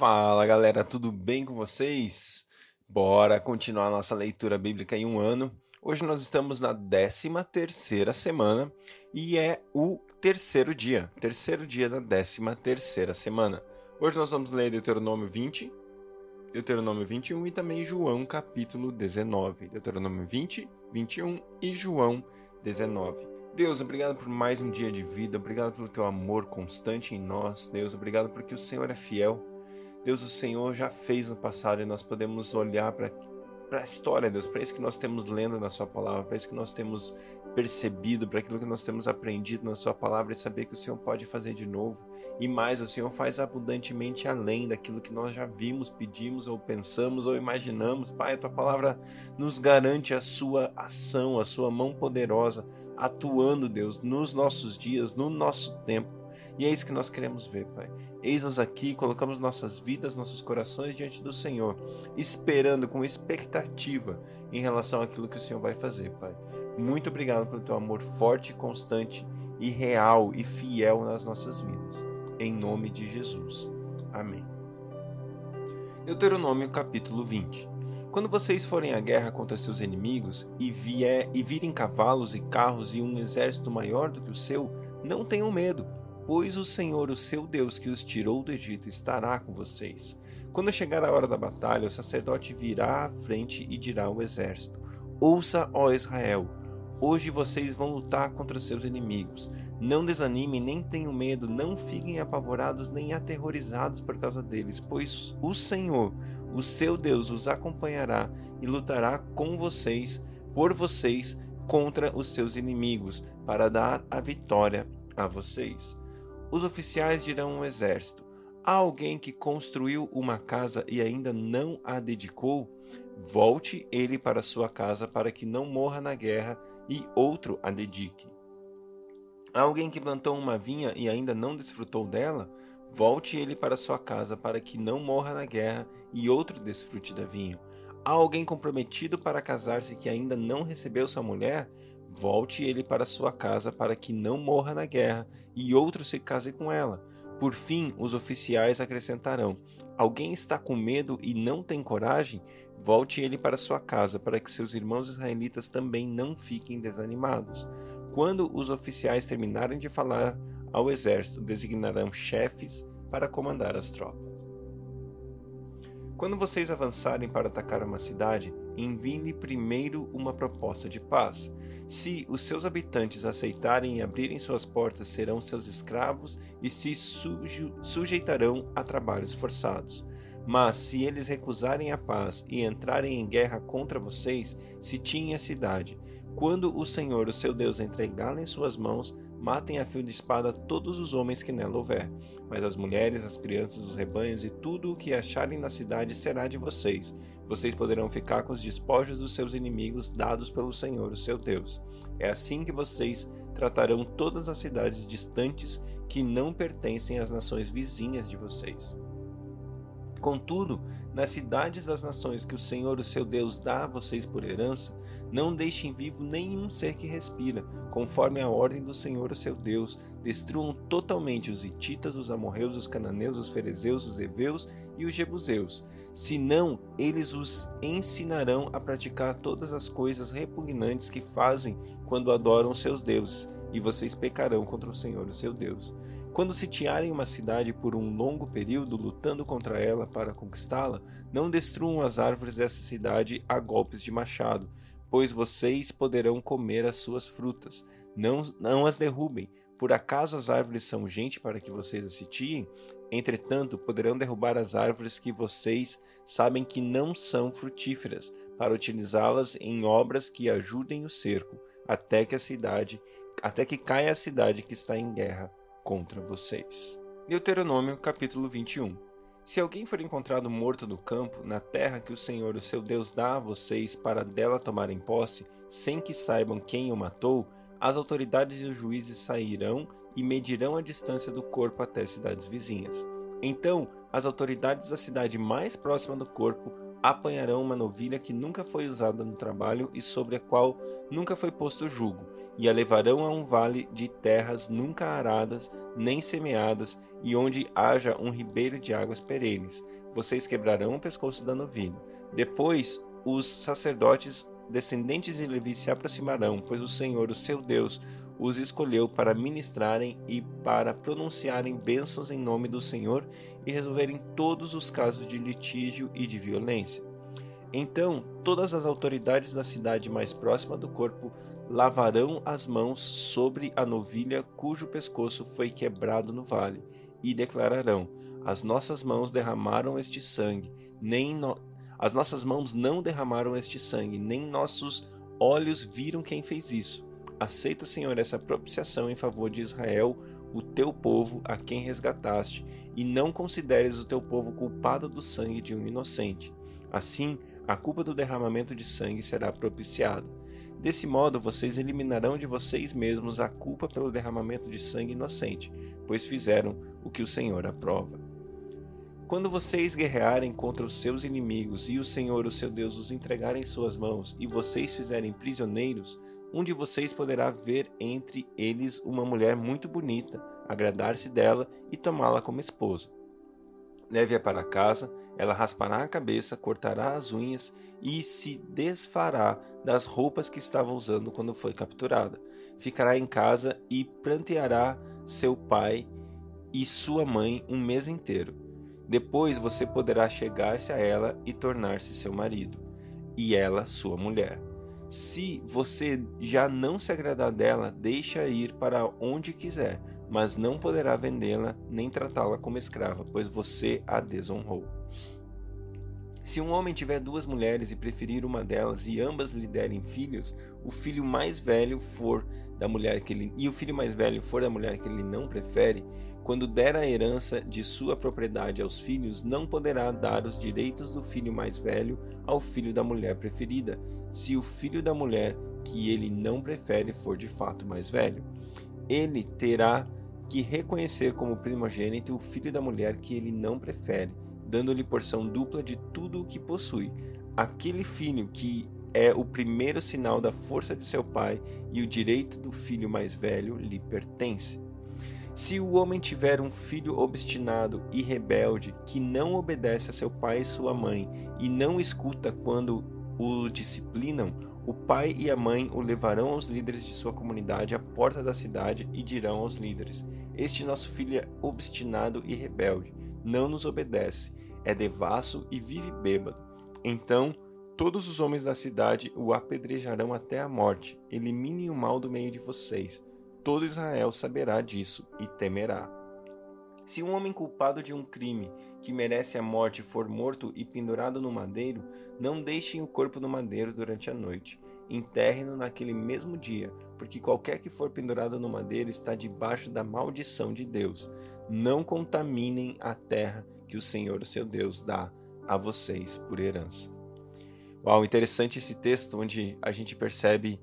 Fala galera, tudo bem com vocês? Bora continuar nossa leitura bíblica em um ano. Hoje nós estamos na 13 terceira semana e é o terceiro dia, terceiro dia da 13 terceira semana. Hoje nós vamos ler Deuteronômio 20, Deuteronômio 21 e também João capítulo 19. Deuteronômio 20, 21 e João 19. Deus, obrigado por mais um dia de vida, obrigado pelo teu amor constante em nós. Deus, obrigado porque o Senhor é fiel. Deus, o Senhor já fez no passado e nós podemos olhar para a história, Deus, para isso que nós temos lendo na Sua palavra, para isso que nós temos percebido, para aquilo que nós temos aprendido na Sua palavra e saber que o Senhor pode fazer de novo. E mais, o Senhor faz abundantemente além daquilo que nós já vimos, pedimos ou pensamos ou imaginamos. Pai, a Tua palavra nos garante a Sua ação, a Sua mão poderosa atuando, Deus, nos nossos dias, no nosso tempo e é isso que nós queremos ver, Pai. Eis-nos aqui, colocamos nossas vidas, nossos corações diante do Senhor, esperando com expectativa em relação àquilo que o Senhor vai fazer, Pai. Muito obrigado pelo teu amor forte, constante e real e fiel nas nossas vidas. Em nome de Jesus. Amém. Deuteronômio capítulo 20. Quando vocês forem à guerra contra seus inimigos e, vier, e virem cavalos e carros e um exército maior do que o seu, não tenham medo pois o Senhor, o seu Deus, que os tirou do Egito, estará com vocês. Quando chegar a hora da batalha, o sacerdote virá à frente e dirá ao exército: Ouça, ó Israel, hoje vocês vão lutar contra seus inimigos. Não desanimem, nem tenham medo, não fiquem apavorados nem aterrorizados por causa deles, pois o Senhor, o seu Deus, os acompanhará e lutará com vocês, por vocês, contra os seus inimigos, para dar a vitória a vocês. Os oficiais dirão ao exército: Há alguém que construiu uma casa e ainda não a dedicou? Volte ele para sua casa para que não morra na guerra e outro a dedique. Há alguém que plantou uma vinha e ainda não desfrutou dela? Volte ele para sua casa para que não morra na guerra e outro desfrute da vinha. Há alguém comprometido para casar-se que ainda não recebeu sua mulher? Volte ele para sua casa para que não morra na guerra e outro se case com ela. Por fim, os oficiais acrescentarão: Alguém está com medo e não tem coragem? Volte ele para sua casa para que seus irmãos israelitas também não fiquem desanimados. Quando os oficiais terminarem de falar ao exército, designarão chefes para comandar as tropas. Quando vocês avançarem para atacar uma cidade, envie-lhe primeiro uma proposta de paz. Se os seus habitantes aceitarem e abrirem suas portas, serão seus escravos e se sujeitarão a trabalhos forçados. Mas se eles recusarem a paz e entrarem em guerra contra vocês, tiem a cidade. Quando o Senhor, o seu Deus, entregá-la em suas mãos, matem a fio de espada todos os homens que nela houver. Mas as mulheres, as crianças, os rebanhos e tudo o que acharem na cidade será de vocês. Vocês poderão ficar com os despojos dos seus inimigos dados pelo Senhor, o seu Deus. É assim que vocês tratarão todas as cidades distantes que não pertencem às nações vizinhas de vocês. Contudo, nas cidades das nações que o Senhor, o seu Deus, dá a vocês por herança, não deixem vivo nenhum ser que respira, conforme a ordem do Senhor, o seu Deus. Destruam totalmente os hititas, os amorreus, os cananeus, os ferezeus, os heveus e os jebuseus. Senão, eles os ensinarão a praticar todas as coisas repugnantes que fazem quando adoram seus deuses, e vocês pecarão contra o Senhor, o seu Deus. Quando sitiarem uma cidade por um longo período, lutando contra ela para conquistá-la, não destruam as árvores dessa cidade a golpes de machado, pois vocês poderão comer as suas frutas. Não, não as derrubem. Por acaso as árvores são gente para que vocês as sitiem? Entretanto, poderão derrubar as árvores que vocês sabem que não são frutíferas, para utilizá-las em obras que ajudem o cerco, até que a cidade, até que caia a cidade que está em guerra contra vocês. Deuteronômio capítulo 21 Se alguém for encontrado morto no campo, na terra que o Senhor, o seu Deus, dá a vocês para dela tomarem posse, sem que saibam quem o matou, as autoridades e os juízes sairão e medirão a distância do corpo até cidades vizinhas. Então, as autoridades da cidade mais próxima do corpo apanharão uma novilha que nunca foi usada no trabalho e sobre a qual nunca foi posto jugo, e a levarão a um vale de terras nunca aradas nem semeadas, e onde haja um ribeiro de águas perenes. Vocês quebrarão o pescoço da novilha. Depois os sacerdotes descendentes de Levi se aproximarão, pois o Senhor, o seu Deus, os escolheu para ministrarem e para pronunciarem bênçãos em nome do Senhor e resolverem todos os casos de litígio e de violência. Então todas as autoridades da cidade mais próxima do corpo lavarão as mãos sobre a novilha cujo pescoço foi quebrado no vale, e declararão: As nossas mãos derramaram este sangue, nem no... as nossas mãos não derramaram este sangue, nem nossos olhos viram quem fez isso. Aceita, Senhor, essa propiciação em favor de Israel, o teu povo, a quem resgataste, e não consideres o teu povo culpado do sangue de um inocente. Assim, a culpa do derramamento de sangue será propiciada. Desse modo, vocês eliminarão de vocês mesmos a culpa pelo derramamento de sangue inocente, pois fizeram o que o Senhor aprova. Quando vocês guerrearem contra os seus inimigos e o Senhor, o seu Deus, os entregar em suas mãos e vocês fizerem prisioneiros, um de vocês poderá ver entre eles uma mulher muito bonita, agradar-se dela e tomá-la como esposa. Leve-a para casa, ela raspará a cabeça, cortará as unhas e se desfará das roupas que estava usando quando foi capturada. Ficará em casa e planteará seu pai e sua mãe um mês inteiro. Depois você poderá chegar-se a ela e tornar-se seu marido, e ela sua mulher. Se você já não se agradar dela, deixa ir para onde quiser, mas não poderá vendê-la nem tratá-la como escrava, pois você a desonrou. Se um homem tiver duas mulheres e preferir uma delas e ambas lhe derem filhos, o filho mais velho for da mulher que ele e o filho mais velho for da mulher que ele não prefere, quando der a herança de sua propriedade aos filhos, não poderá dar os direitos do filho mais velho ao filho da mulher preferida, se o filho da mulher que ele não prefere for de fato mais velho. Ele terá que reconhecer como primogênito o filho da mulher que ele não prefere dando-lhe porção dupla de tudo o que possui. Aquele filho que é o primeiro sinal da força de seu pai e o direito do filho mais velho lhe pertence. Se o homem tiver um filho obstinado e rebelde que não obedece a seu pai e sua mãe e não escuta quando o disciplinam, o pai e a mãe o levarão aos líderes de sua comunidade à porta da cidade e dirão aos líderes: Este nosso filho é obstinado e rebelde, não nos obedece é devasso e vive bêbado. Então todos os homens da cidade o apedrejarão até a morte. Eliminem o mal do meio de vocês. Todo Israel saberá disso e temerá. Se um homem culpado de um crime que merece a morte for morto e pendurado no madeiro, não deixem o corpo no madeiro durante a noite. Enterre-no naquele mesmo dia, porque qualquer que for pendurado no madeiro está debaixo da maldição de Deus. Não contaminem a terra que o Senhor, o seu Deus, dá a vocês por herança. Uau, interessante esse texto onde a gente percebe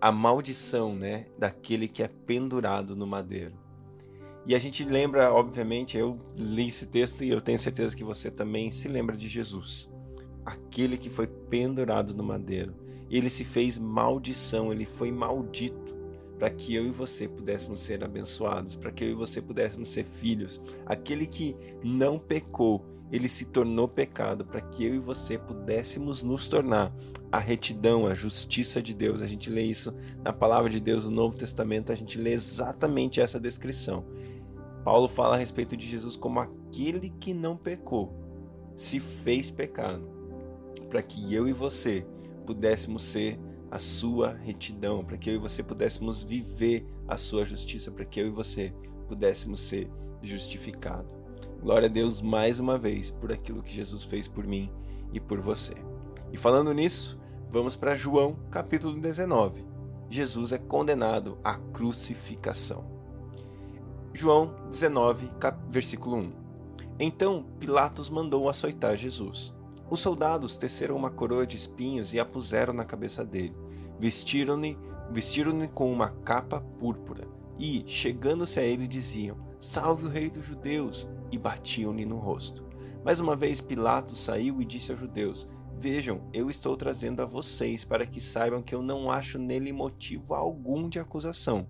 a maldição, né, daquele que é pendurado no madeiro. E a gente lembra, obviamente, eu li esse texto e eu tenho certeza que você também se lembra de Jesus, aquele que foi pendurado no madeiro. Ele se fez maldição, ele foi maldito para que eu e você pudéssemos ser abençoados, para que eu e você pudéssemos ser filhos. Aquele que não pecou, ele se tornou pecado para que eu e você pudéssemos nos tornar a retidão, a justiça de Deus. A gente lê isso na palavra de Deus no Novo Testamento, a gente lê exatamente essa descrição. Paulo fala a respeito de Jesus como aquele que não pecou, se fez pecado, para que eu e você pudéssemos ser a sua retidão, para que eu e você pudéssemos viver a sua justiça, para que eu e você pudéssemos ser justificados. Glória a Deus mais uma vez por aquilo que Jesus fez por mim e por você. E falando nisso, vamos para João capítulo 19. Jesus é condenado à crucificação. João 19, versículo 1. Então Pilatos mandou açoitar Jesus. Os soldados teceram uma coroa de espinhos e a puseram na cabeça dele. Vestiram-no vestiram com uma capa púrpura e, chegando-se a ele, diziam: Salve o Rei dos Judeus! e batiam-lhe no rosto. Mais uma vez Pilatos saiu e disse aos judeus: Vejam, eu estou trazendo a vocês para que saibam que eu não acho nele motivo algum de acusação.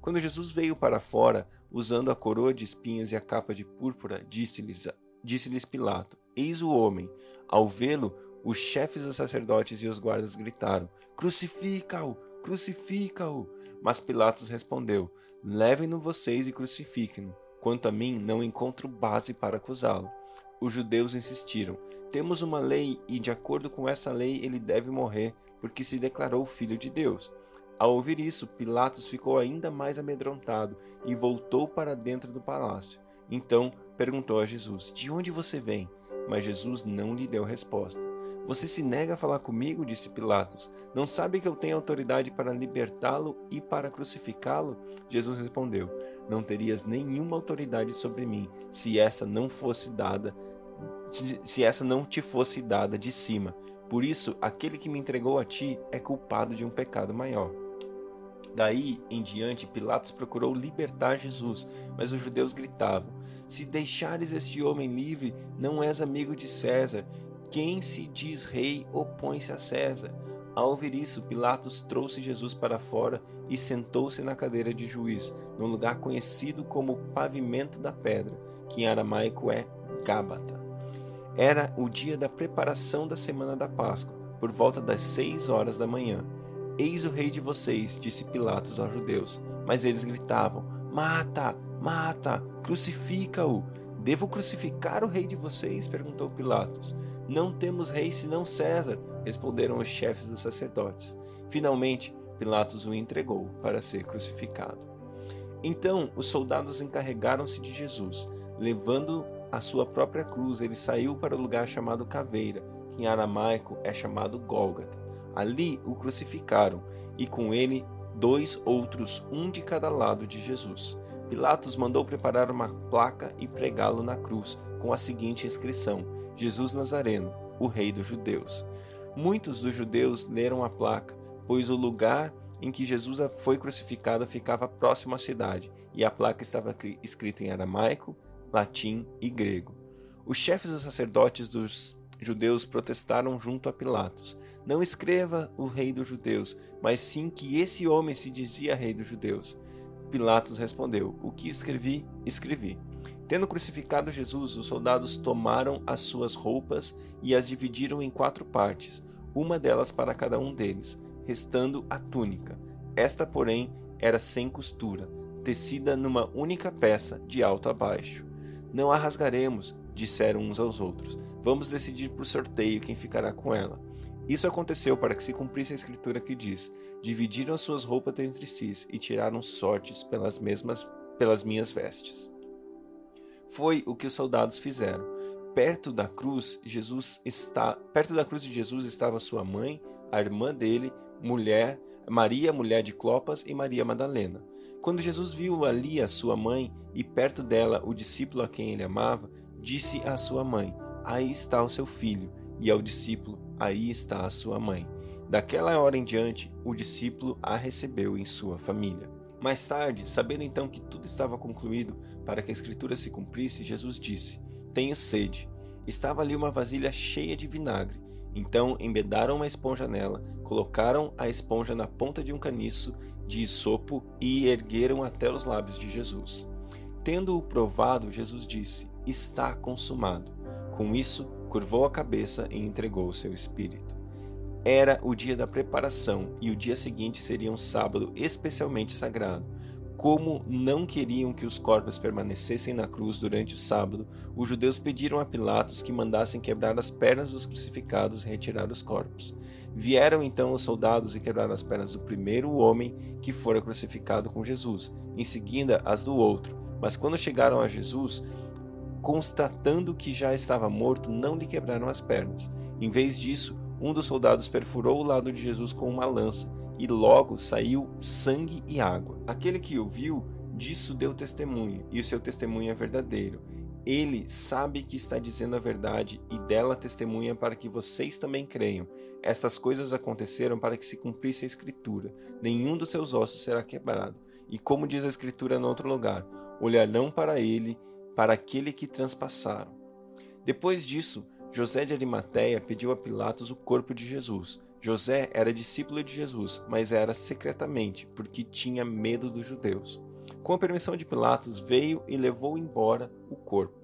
Quando Jesus veio para fora, usando a coroa de espinhos e a capa de púrpura, disse-lhes disse-lhes Pilato: Eis o homem. Ao vê-lo, os chefes dos sacerdotes e os guardas gritaram: Crucifica-o! Crucifica-o! Mas Pilatos respondeu: Levem-no vocês e crucifiquem-no. Quanto a mim, não encontro base para acusá-lo. Os judeus insistiram: Temos uma lei e, de acordo com essa lei, ele deve morrer, porque se declarou filho de Deus. Ao ouvir isso, Pilatos ficou ainda mais amedrontado e voltou para dentro do palácio. Então perguntou a Jesus: De onde você vem? Mas Jesus não lhe deu resposta. Você se nega a falar comigo? disse Pilatos. Não sabe que eu tenho autoridade para libertá-lo e para crucificá-lo? Jesus respondeu: Não terias nenhuma autoridade sobre mim se essa não fosse dada se essa não te fosse dada de cima. Por isso, aquele que me entregou a ti é culpado de um pecado maior. Daí em diante, Pilatos procurou libertar Jesus, mas os judeus gritavam: Se deixares este homem livre, não és amigo de César. Quem se diz rei opõe-se a César. Ao ouvir isso, Pilatos trouxe Jesus para fora e sentou-se na cadeira de juiz, num lugar conhecido como Pavimento da Pedra, que em aramaico é Gábata. Era o dia da preparação da semana da Páscoa, por volta das seis horas da manhã. Eis o rei de vocês, disse Pilatos aos judeus. Mas eles gritavam: Mata, mata, crucifica-o. Devo crucificar o rei de vocês? perguntou Pilatos. Não temos rei senão César, responderam os chefes dos sacerdotes. Finalmente, Pilatos o entregou para ser crucificado. Então os soldados encarregaram-se de Jesus. Levando a sua própria cruz, ele saiu para o lugar chamado Caveira, que em aramaico é chamado Gólgata. Ali o crucificaram, e com ele dois outros, um de cada lado de Jesus. Pilatos mandou preparar uma placa e pregá-lo na cruz, com a seguinte inscrição: Jesus Nazareno, o Rei dos Judeus. Muitos dos judeus leram a placa, pois o lugar em que Jesus foi crucificado ficava próximo à cidade, e a placa estava escrita em aramaico, latim e grego. Os chefes dos sacerdotes dos judeus protestaram junto a Pilatos: Não escreva o rei dos judeus, mas sim que esse homem se dizia rei dos judeus. Pilatos respondeu: O que escrevi, escrevi. Tendo crucificado Jesus, os soldados tomaram as suas roupas e as dividiram em quatro partes, uma delas para cada um deles, restando a túnica. Esta, porém, era sem costura, tecida numa única peça, de alto a baixo. Não a rasgaremos, disseram uns aos outros. Vamos decidir por sorteio quem ficará com ela. Isso aconteceu para que se cumprisse a escritura que diz: Dividiram as suas roupas entre si e tiraram sortes pelas mesmas pelas minhas vestes. Foi o que os soldados fizeram. Perto da cruz, Jesus está perto da cruz de Jesus estava sua mãe, a irmã dele, mulher, Maria, mulher de Clopas e Maria Madalena. Quando Jesus viu ali a sua mãe e perto dela o discípulo a quem ele amava, disse à sua mãe: Aí está o seu filho, e ao discípulo: Aí está a sua mãe. Daquela hora em diante, o discípulo a recebeu em sua família. Mais tarde, sabendo então que tudo estava concluído para que a escritura se cumprisse, Jesus disse: Tenho sede. Estava ali uma vasilha cheia de vinagre. Então embedaram uma esponja nela, colocaram a esponja na ponta de um caniço de isopo e ergueram até os lábios de Jesus. Tendo-o provado, Jesus disse: está consumado. Com isso, curvou a cabeça e entregou o seu espírito. Era o dia da preparação e o dia seguinte seria um sábado especialmente sagrado. Como não queriam que os corpos permanecessem na cruz durante o sábado, os judeus pediram a Pilatos que mandassem quebrar as pernas dos crucificados e retirar os corpos. Vieram então os soldados e quebraram as pernas do primeiro homem que fora crucificado com Jesus, em seguida as do outro. Mas quando chegaram a Jesus, constatando que já estava morto, não lhe quebraram as pernas. Em vez disso, um dos soldados perfurou o lado de Jesus com uma lança, e logo saiu sangue e água. Aquele que o viu, disso deu testemunho, e o seu testemunho é verdadeiro. Ele sabe que está dizendo a verdade e dela testemunha para que vocês também creiam. Estas coisas aconteceram para que se cumprisse a Escritura: nenhum dos seus ossos será quebrado. E como diz a Escritura em outro lugar: olharão para ele para aquele que transpassaram. Depois disso, José de Arimateia pediu a Pilatos o corpo de Jesus. José era discípulo de Jesus, mas era secretamente, porque tinha medo dos judeus. Com a permissão de Pilatos, veio e levou embora o corpo.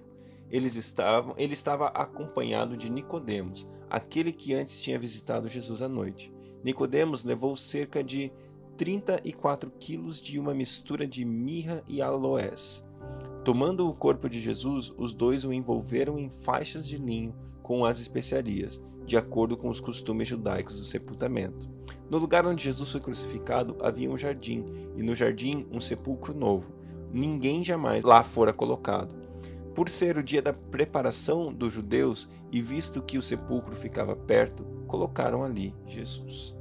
Eles estavam, ele estava acompanhado de Nicodemos, aquele que antes tinha visitado Jesus à noite. Nicodemos levou cerca de 34 quilos de uma mistura de mirra e aloés. Tomando o corpo de Jesus, os dois o envolveram em faixas de linho com as especiarias, de acordo com os costumes judaicos do sepultamento. No lugar onde Jesus foi crucificado havia um jardim, e no jardim um sepulcro novo. Ninguém jamais lá fora colocado. Por ser o dia da preparação dos judeus e visto que o sepulcro ficava perto, colocaram ali Jesus.